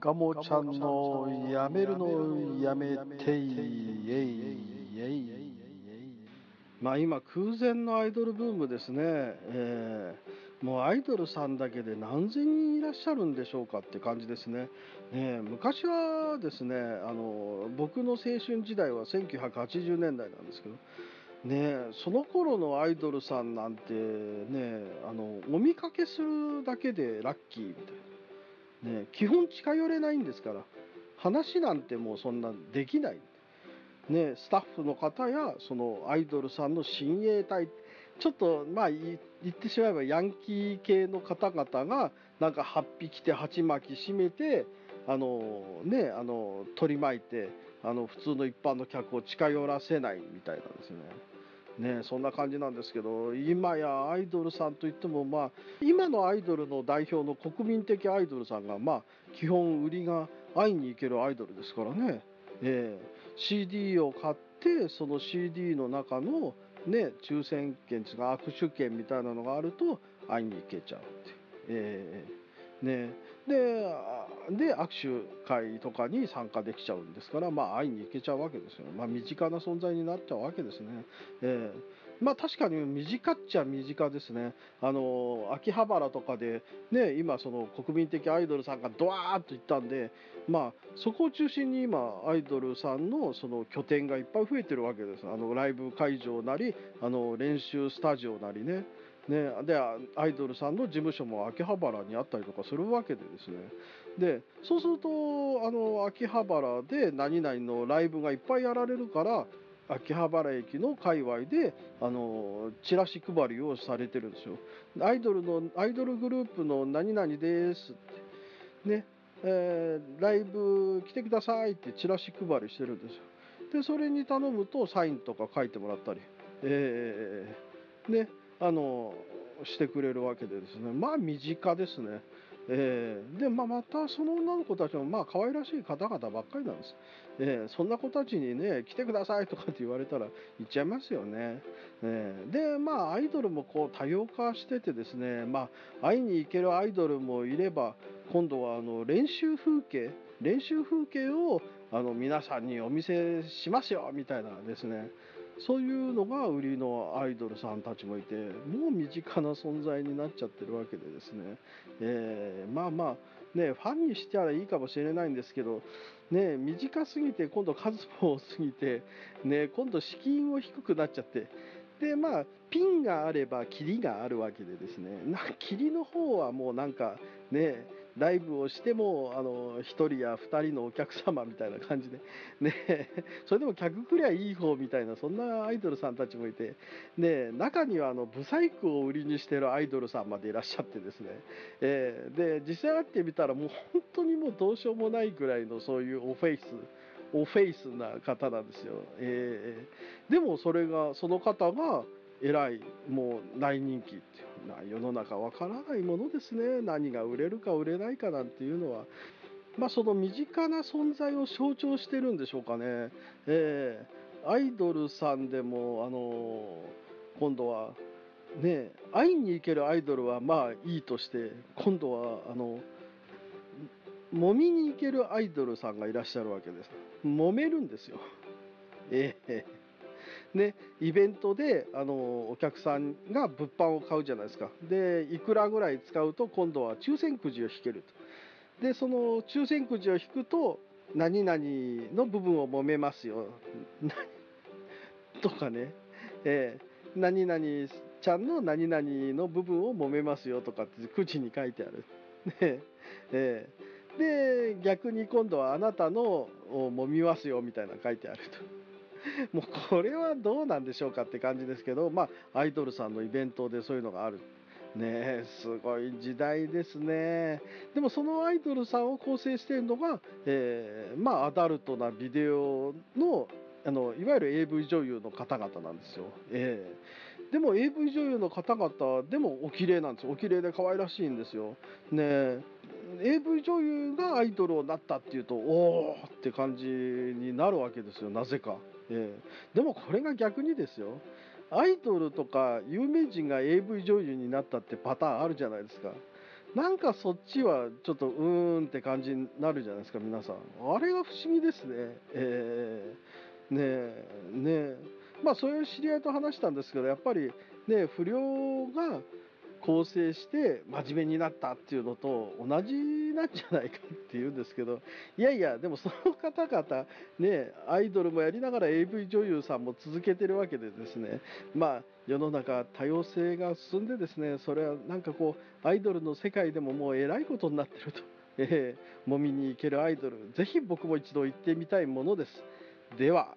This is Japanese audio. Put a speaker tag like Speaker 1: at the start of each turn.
Speaker 1: ガモちゃんのやめるのやめてまあ今空前のアイドルブームですね、えー、もうアイドルさんだけで何千人いらっしゃるんでしょうかって感じですね、ね昔はですねあの僕の青春時代は1980年代なんですけどねその頃のアイドルさんなんてねあのお見かけするだけでラッキーみたいなね、基本近寄れないんですから話なんてもうそんなできない、ね、スタッフの方やそのアイドルさんの親衛隊ちょっとまあ言ってしまえばヤンキー系の方々がなんか8匹て鉢巻き締めてあのねあの取り巻いてあの普通の一般の客を近寄らせないみたいなんですね。ね、そんな感じなんですけど今やアイドルさんといっても、まあ、今のアイドルの代表の国民的アイドルさんが、まあ、基本売りが会いに行けるアイドルですからね、えー、CD を買ってその CD の中の、ね、抽選券ですか握手券みたいなのがあると会いに行けちゃうって。えーね、でで握手会とかに参加できちゃうんですから、まあ、会いに行けちゃうわけですよ、まあ、身近な存在になっちゃうわけですね。えーまあ、確かに身近っちゃ身近ですね、あの秋葉原とかで、ね、今、その国民的アイドルさんがドワーッと行ったんで、まあ、そこを中心に今、アイドルさんのその拠点がいっぱい増えてるわけです、あのライブ会場なり、あの練習スタジオなりね。ね、でアイドルさんの事務所も秋葉原にあったりとかするわけでですねでそうするとあの秋葉原で何々のライブがいっぱいやられるから秋葉原駅の界隈であのチラシ配りをされてるんですよ。アイドルのアイドルグループの何々ですってねえー、ライブ来てくださいってチラシ配りしてるんですよ。でそれに頼むとサインとか書いてもらったりえー、ねあのしてくれるわけでですね。まあ身近ですね。えー、で、まあ、またその女の子たちもまあ可愛らしい方々ばっかりなんです、えー、そんな子たちにね来てくださいとかって言われたら行っちゃいますよね、えー、でまあアイドルもこう多様化しててですねまあ会いに行けるアイドルもいれば今度はあの練習風景練習風景をあの皆さんにお見せしますよみたいなですね。そういうのが売りのアイドルさんたちもいてもう身近な存在になっちゃってるわけでですね、えー、まあまあねファンにしてはいいかもしれないんですけど、ね、短すぎて今度数も多すぎて、ね、今度資金も低くなっちゃってでまあピンがあればキリがあるわけでですね。なキリの方はもうなんかねライブをしてもあの1人や2人のお客様みたいな感じで、ね、それでも客来りゃいい方みたいなそんなアイドルさんたちもいて、ね、中にはあのブサイクを売りにしてるアイドルさんまでいらっしゃってですね、えー、で実際会ってみたらもう本当にもうどうしようもないぐらいのそういうオフェイスオフェイスな方なんですよ、えー、でもそれがその方がえらいもう大人気っていうな世の中わからないものですね。何が売れるか売れないかなんていうのは。まあその身近な存在を象徴してるんでしょうかね、えー、アイドルさんでもあの今度はね会いに行けるアイドルはまあいいとして今度はあの揉みに行けるアイドルさんがいらっしゃるわけです。揉めるんですよ。ええ。ーね、イベントであのお客さんが物販を買うじゃないですか。でいくらぐらい使うと今度は抽選くじを引けると。でその抽選くじを引くと何々の部分を揉めますよ。とかね、えー、何々ちゃんの何々の部分を揉めますよ。とかってくじに書いてある。ね。えー、で逆に今度はあなたのを揉みますよみたいな書いてあると。もうこれはどうなんでしょうかって感じですけど、まあ、アイドルさんのイベントでそういうのがある。ねすごい時代ですね。でもそのアイドルさんを構成しているのが、えー、まあアダルトなビデオのあのいわゆる AV 女優の方々なんですよ。えー、でも AV 女優の方々でもお綺麗なんですよお綺麗で可愛らしいんですよ。ね AV 女優がアイドルになったっていうとおおって感じになるわけですよなぜか。えー、でもこれが逆にですよアイドルとか有名人が AV 女優になったってパターンあるじゃないですか。なんかそっちはちょっとうーんって感じになるじゃないですか皆さん。あれが不思議ですね。えー、ねえねえ。まあそういう知り合いと話したんですけどやっぱりね不良が構成して真面目になったっていうのと同じなんじゃないかっていうんですけどいやいやでもその方々ねアイドルもやりながら AV 女優さんも続けてるわけでですねまあ世の中多様性が進んでですねそれはなんかこうアイドルの世界でももうえらいことになってると、えー、もみに行けるアイドルぜひ僕も一度行ってみたいものです。では